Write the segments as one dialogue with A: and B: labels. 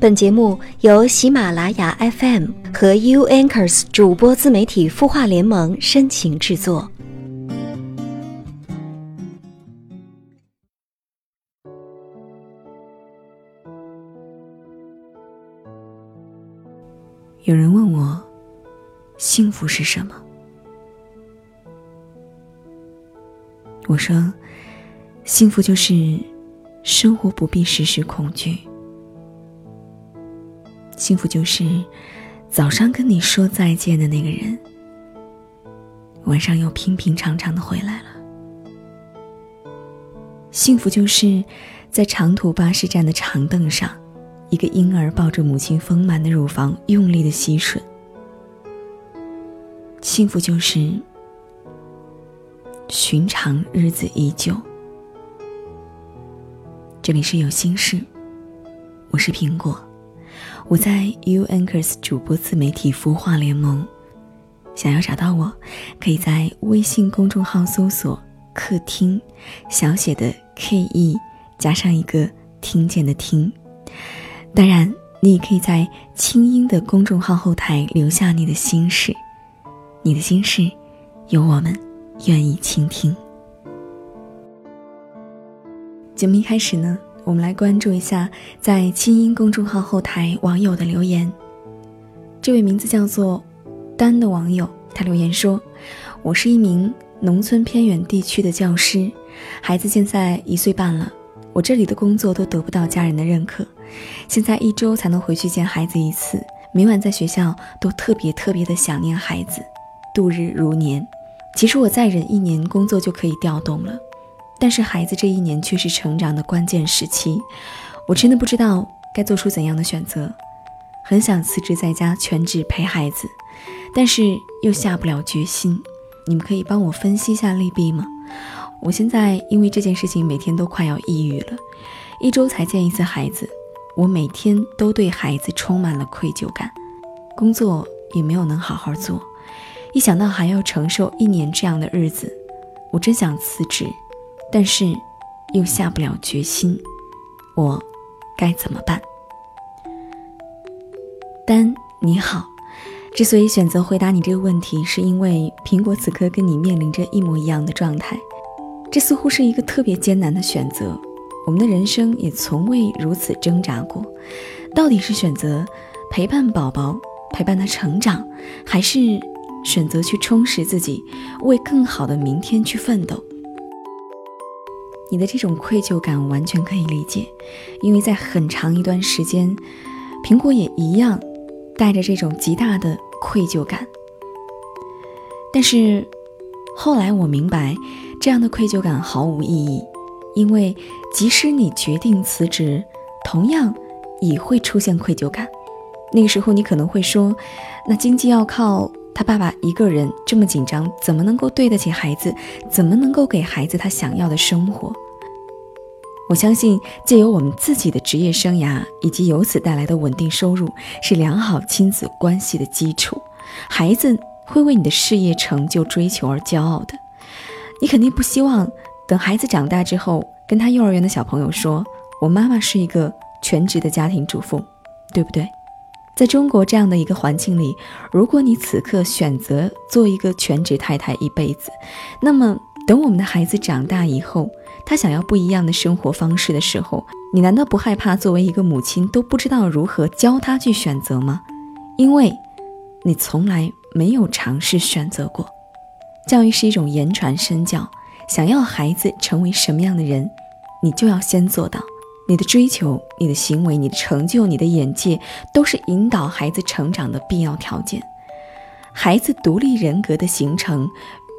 A: 本节目由喜马拉雅 FM 和 U Anchors 主播自媒体孵化联盟深情制作。
B: 有人问我，幸福是什么？我说，幸福就是生活不必时时恐惧。幸福就是早上跟你说再见的那个人，晚上又平平常常的回来了。幸福就是在长途巴士站的长凳上，一个婴儿抱着母亲丰满的乳房，用力的吸吮。幸福就是寻常日子依旧。这里是有心事，我是苹果。我在 U Anchors 主播自媒体孵化联盟，想要找到我，可以在微信公众号搜索“客厅”，小写的 K E 加上一个听见的听。当然，你也可以在清音的公众号后台留下你的心事，你的心事，有我们愿意倾听。节目一开始呢。我们来关注一下在清音公众号后台网友的留言。这位名字叫做丹的网友，他留言说：“我是一名农村偏远地区的教师，孩子现在一岁半了。我这里的工作都得不到家人的认可，现在一周才能回去见孩子一次，每晚在学校都特别特别的想念孩子，度日如年。其实我再忍一年，工作就可以调动了。”但是孩子这一年却是成长的关键时期，我真的不知道该做出怎样的选择，很想辞职在家全职陪孩子，但是又下不了决心。你们可以帮我分析一下利弊吗？我现在因为这件事情每天都快要抑郁了，一周才见一次孩子，我每天都对孩子充满了愧疚感，工作也没有能好好做，一想到还要承受一年这样的日子，我真想辞职。但是，又下不了决心，我该怎么办？丹，你好，之所以选择回答你这个问题，是因为苹果此刻跟你面临着一模一样的状态，这似乎是一个特别艰难的选择。我们的人生也从未如此挣扎过，到底是选择陪伴宝宝，陪伴他成长，还是选择去充实自己，为更好的明天去奋斗？你的这种愧疚感完全可以理解，因为在很长一段时间，苹果也一样带着这种极大的愧疚感。但是后来我明白，这样的愧疚感毫无意义，因为即使你决定辞职，同样也会出现愧疚感。那个时候你可能会说：“那经济要靠他爸爸一个人，这么紧张，怎么能够对得起孩子？怎么能够给孩子他想要的生活？”我相信，借由我们自己的职业生涯以及由此带来的稳定收入，是良好亲子关系的基础。孩子会为你的事业成就追求而骄傲的。你肯定不希望等孩子长大之后，跟他幼儿园的小朋友说：“我妈妈是一个全职的家庭主妇，对不对？”在中国这样的一个环境里，如果你此刻选择做一个全职太太一辈子，那么等我们的孩子长大以后，他想要不一样的生活方式的时候，你难道不害怕作为一个母亲都不知道如何教他去选择吗？因为，你从来没有尝试选择过。教育是一种言传身教，想要孩子成为什么样的人，你就要先做到。你的追求、你的行为、你的成就、你的眼界，都是引导孩子成长的必要条件。孩子独立人格的形成。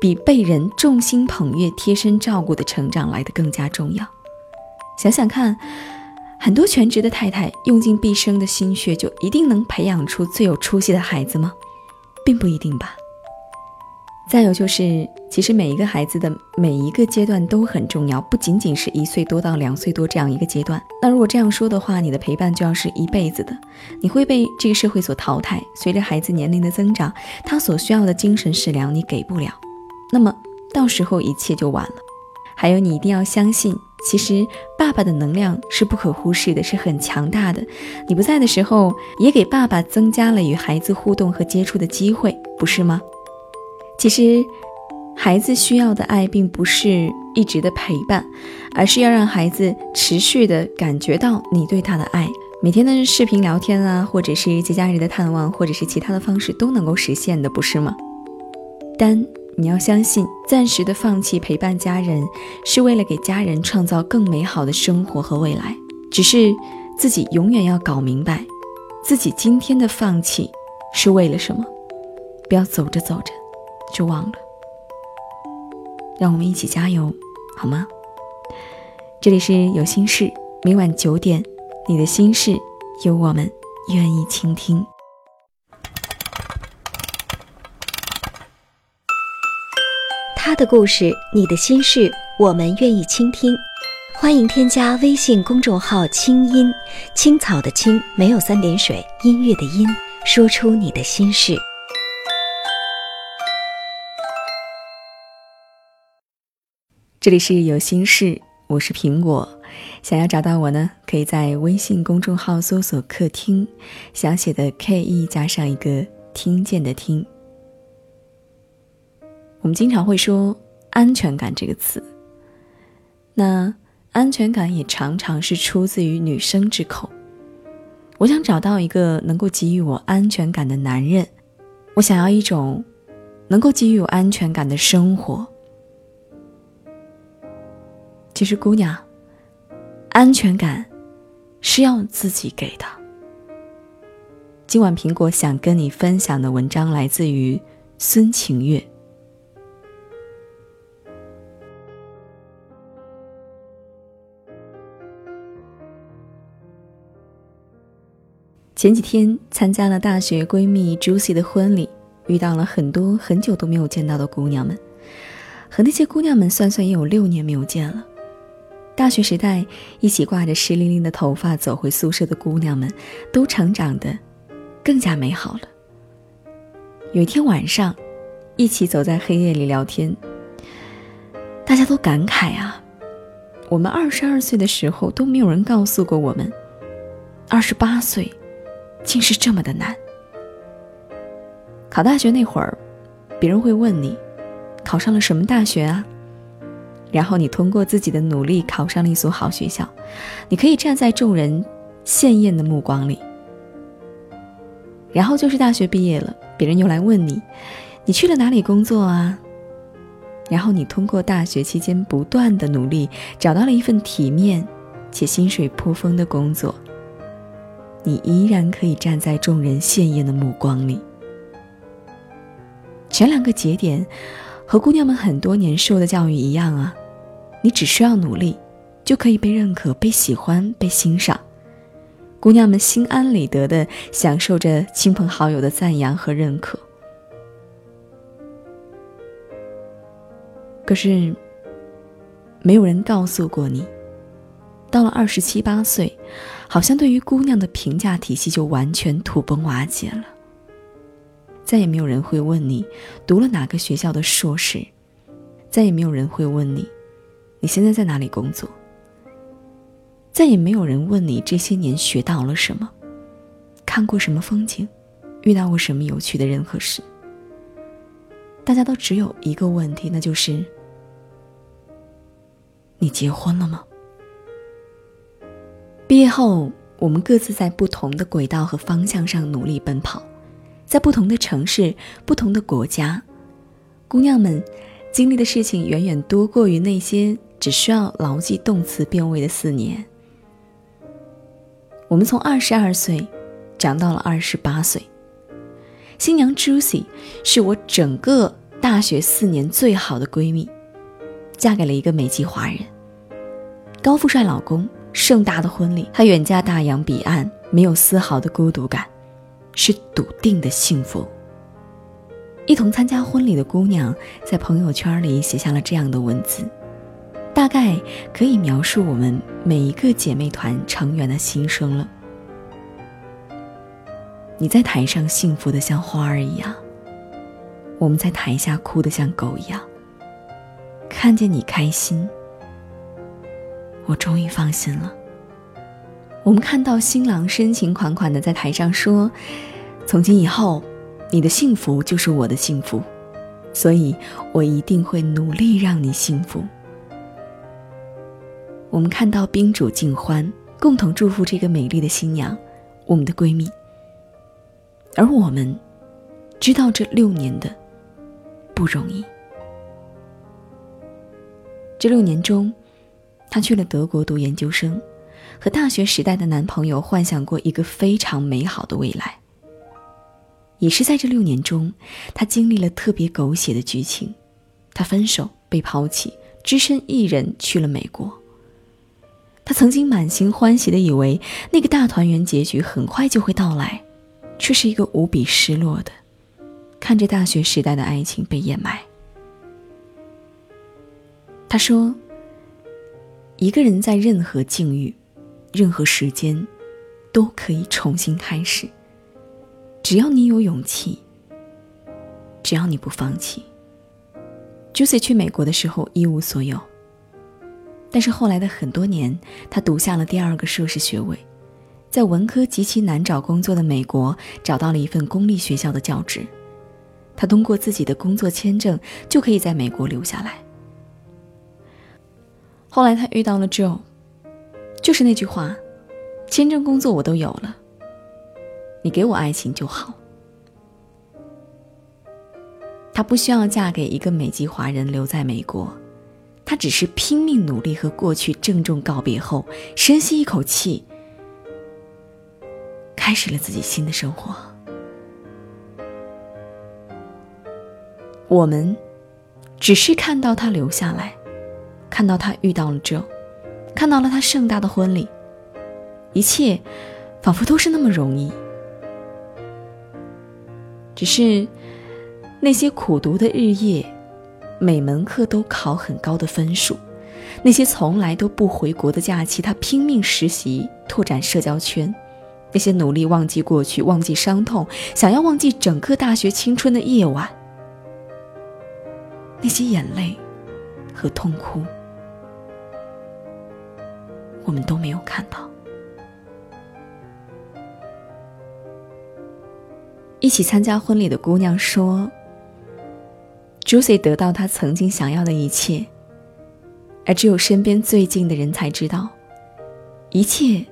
B: 比被人众星捧月、贴身照顾的成长来的更加重要。想想看，很多全职的太太用尽毕生的心血，就一定能培养出最有出息的孩子吗？并不一定吧。再有就是，其实每一个孩子的每一个阶段都很重要，不仅仅是一岁多到两岁多这样一个阶段。那如果这样说的话，你的陪伴就要是一辈子的，你会被这个社会所淘汰。随着孩子年龄的增长，他所需要的精神食粮你给不了。那么到时候一切就晚了。还有，你一定要相信，其实爸爸的能量是不可忽视的，是很强大的。你不在的时候，也给爸爸增加了与孩子互动和接触的机会，不是吗？其实，孩子需要的爱并不是一直的陪伴，而是要让孩子持续的感觉到你对他的爱。每天的视频聊天啊，或者是节假日的探望，或者是其他的方式都能够实现的，不是吗？但你要相信，暂时的放弃陪伴家人，是为了给家人创造更美好的生活和未来。只是自己永远要搞明白，自己今天的放弃是为了什么，不要走着走着就忘了。让我们一起加油，好吗？这里是有心事，每晚九点，你的心事有我们愿意倾听。
A: 他的故事，你的心事，我们愿意倾听。欢迎添加微信公众号“清音青草”的青，没有三点水，音乐的音，说出你的心事。
B: 这里是有心事，我是苹果。想要找到我呢，可以在微信公众号搜索“客厅”，小写的 K E 加上一个听见的听。我们经常会说“安全感”这个词，那安全感也常常是出自于女生之口。我想找到一个能够给予我安全感的男人，我想要一种能够给予我安全感的生活。其实，姑娘，安全感是要自己给的。今晚苹果想跟你分享的文章来自于孙晴月。前几天参加了大学闺蜜 Juicy 的婚礼，遇到了很多很久都没有见到的姑娘们，和那些姑娘们算算也有六年没有见了。大学时代一起挂着湿淋淋的头发走回宿舍的姑娘们，都成长得更加美好了。有一天晚上，一起走在黑夜里聊天，大家都感慨啊，我们二十二岁的时候都没有人告诉过我们，二十八岁。竟是这么的难。考大学那会儿，别人会问你，考上了什么大学啊？然后你通过自己的努力考上了一所好学校，你可以站在众人羡艳的目光里。然后就是大学毕业了，别人又来问你，你去了哪里工作啊？然后你通过大学期间不断的努力，找到了一份体面且薪水颇丰的工作。你依然可以站在众人羡艳的目光里。前两个节点，和姑娘们很多年受的教育一样啊，你只需要努力，就可以被认可、被喜欢、被欣赏。姑娘们心安理得的享受着亲朋好友的赞扬和认可。可是，没有人告诉过你，到了二十七八岁。好像对于姑娘的评价体系就完全土崩瓦解了。再也没有人会问你读了哪个学校的硕士，再也没有人会问你你现在在哪里工作，再也没有人问你这些年学到了什么，看过什么风景，遇到过什么有趣的人和事。大家都只有一个问题，那就是你结婚了吗？毕业后，我们各自在不同的轨道和方向上努力奔跑，在不同的城市、不同的国家，姑娘们经历的事情远远多过于那些只需要牢记动词变位的四年。我们从二十二岁长到了二十八岁，新娘 Juicy 是我整个大学四年最好的闺蜜，嫁给了一个美籍华人，高富帅老公。盛大的婚礼，他远嫁大洋彼岸，没有丝毫的孤独感，是笃定的幸福。一同参加婚礼的姑娘在朋友圈里写下了这样的文字，大概可以描述我们每一个姐妹团成员的心声了。你在台上幸福的像花儿一样，我们在台下哭得像狗一样。看见你开心。我终于放心了。我们看到新郎深情款款的在台上说：“从今以后，你的幸福就是我的幸福，所以我一定会努力让你幸福。”我们看到宾主尽欢，共同祝福这个美丽的新娘，我们的闺蜜。而我们知道这六年的不容易。这六年中，她去了德国读研究生。和大学时代的男朋友幻想过一个非常美好的未来。也是在这六年中，她经历了特别狗血的剧情：她分手、被抛弃，只身一人去了美国。他曾经满心欢喜的以为那个大团圆结局很快就会到来，却是一个无比失落的，看着大学时代的爱情被掩埋。他说：“一个人在任何境遇。”任何时间，都可以重新开始。只要你有勇气，只要你不放弃。Juicy 去美国的时候一无所有，但是后来的很多年，他读下了第二个硕士学位，在文科极其难找工作的美国找到了一份公立学校的教职。他通过自己的工作签证就可以在美国留下来。后来他遇到了 Joe。就是那句话，签证、工作我都有了，你给我爱情就好。他不需要嫁给一个美籍华人留在美国，他只是拼命努力和过去郑重告别后，深吸一口气，开始了自己新的生活。我们只是看到他留下来，看到他遇到了这。看到了他盛大的婚礼，一切仿佛都是那么容易。只是那些苦读的日夜，每门课都考很高的分数，那些从来都不回国的假期，他拼命实习拓展社交圈，那些努力忘记过去、忘记伤痛、想要忘记整个大学青春的夜晚，那些眼泪和痛哭。我们都没有看到。一起参加婚礼的姑娘说：“Juicy 得到她曾经想要的一切，而只有身边最近的人才知道，一切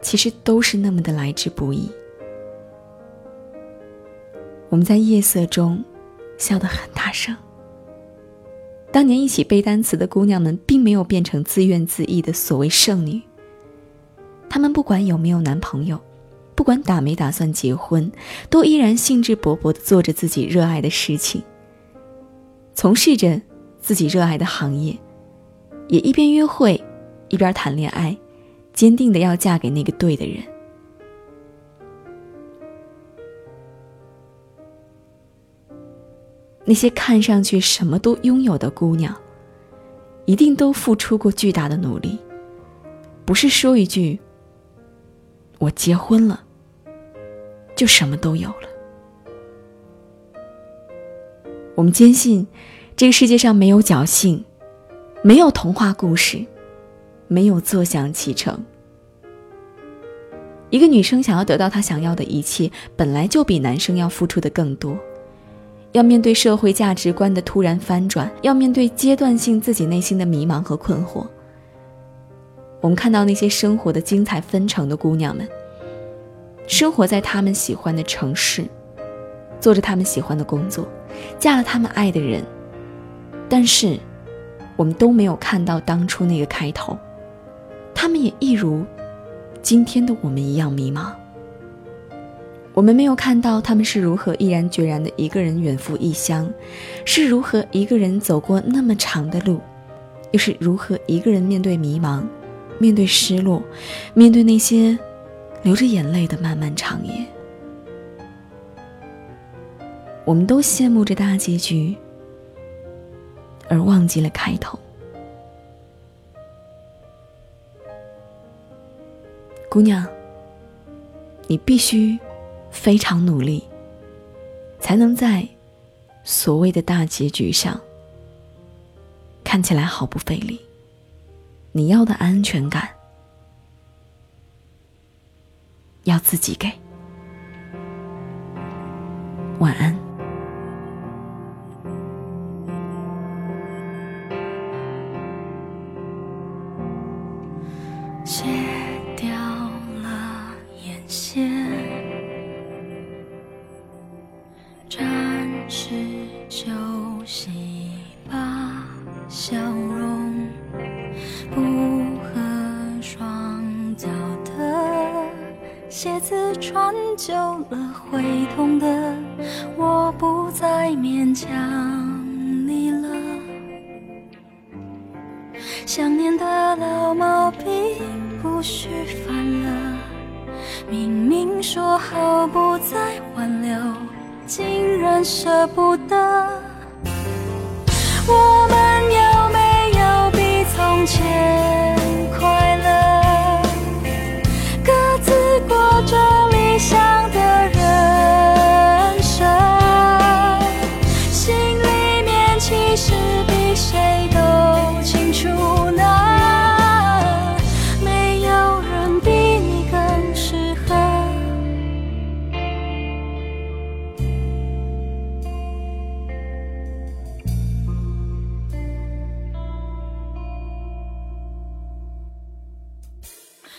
B: 其实都是那么的来之不易。”我们在夜色中笑得很大声。当年一起背单词的姑娘们，并没有变成自怨自艾的所谓剩女。她们不管有没有男朋友，不管打没打算结婚，都依然兴致勃勃地做着自己热爱的事情，从事着自己热爱的行业，也一边约会，一边谈恋爱，坚定的要嫁给那个对的人。那些看上去什么都拥有的姑娘，一定都付出过巨大的努力，不是说一句“我结婚了”就什么都有了。我们坚信，这个世界上没有侥幸，没有童话故事，没有坐享其成。一个女生想要得到她想要的一切，本来就比男生要付出的更多。要面对社会价值观的突然翻转，要面对阶段性自己内心的迷茫和困惑。我们看到那些生活的精彩纷呈的姑娘们，生活在他们喜欢的城市，做着他们喜欢的工作，嫁了他们爱的人。但是，我们都没有看到当初那个开头，他们也一如今天的我们一样迷茫。我们没有看到他们是如何毅然决然的一个人远赴异乡，是如何一个人走过那么长的路，又是如何一个人面对迷茫，面对失落，面对那些流着眼泪的漫漫长夜。我们都羡慕着大结局，而忘记了开头。姑娘，你必须。非常努力，才能在所谓的大结局上看起来毫不费力。你要的安全感，要自己给。晚安。
C: 卸掉了眼线，暂时休息吧，笑容不合双脚的鞋子穿久了会痛的，舍不得。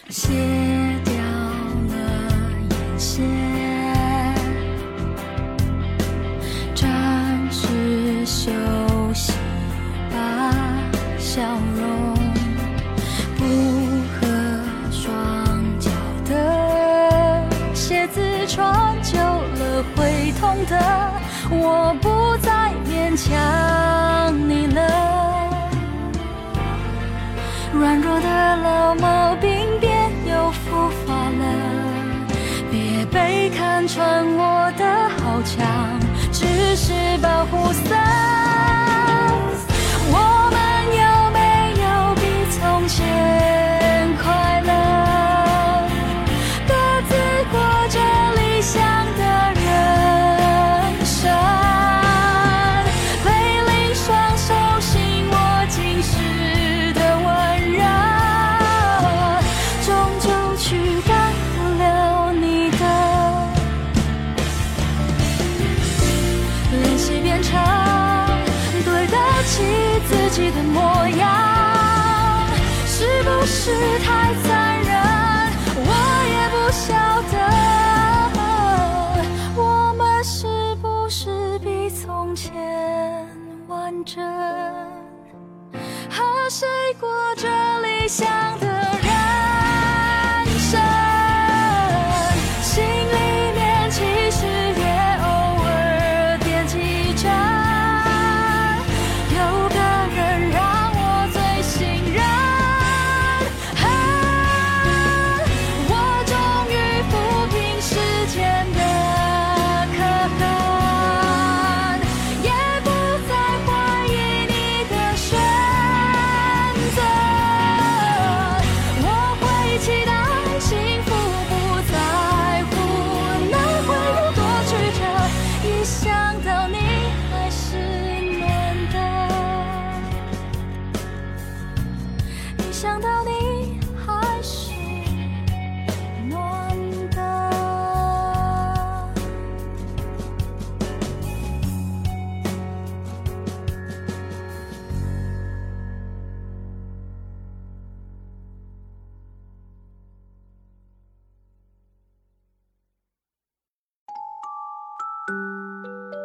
C: 卸掉了眼线，暂时休息吧，笑容不合双脚的鞋子穿久了会痛的，我不再勉强。看穿我的好强，只是保护伞。不是太残忍？我也不晓得，我们是不是比从前完整？和谁过着理想的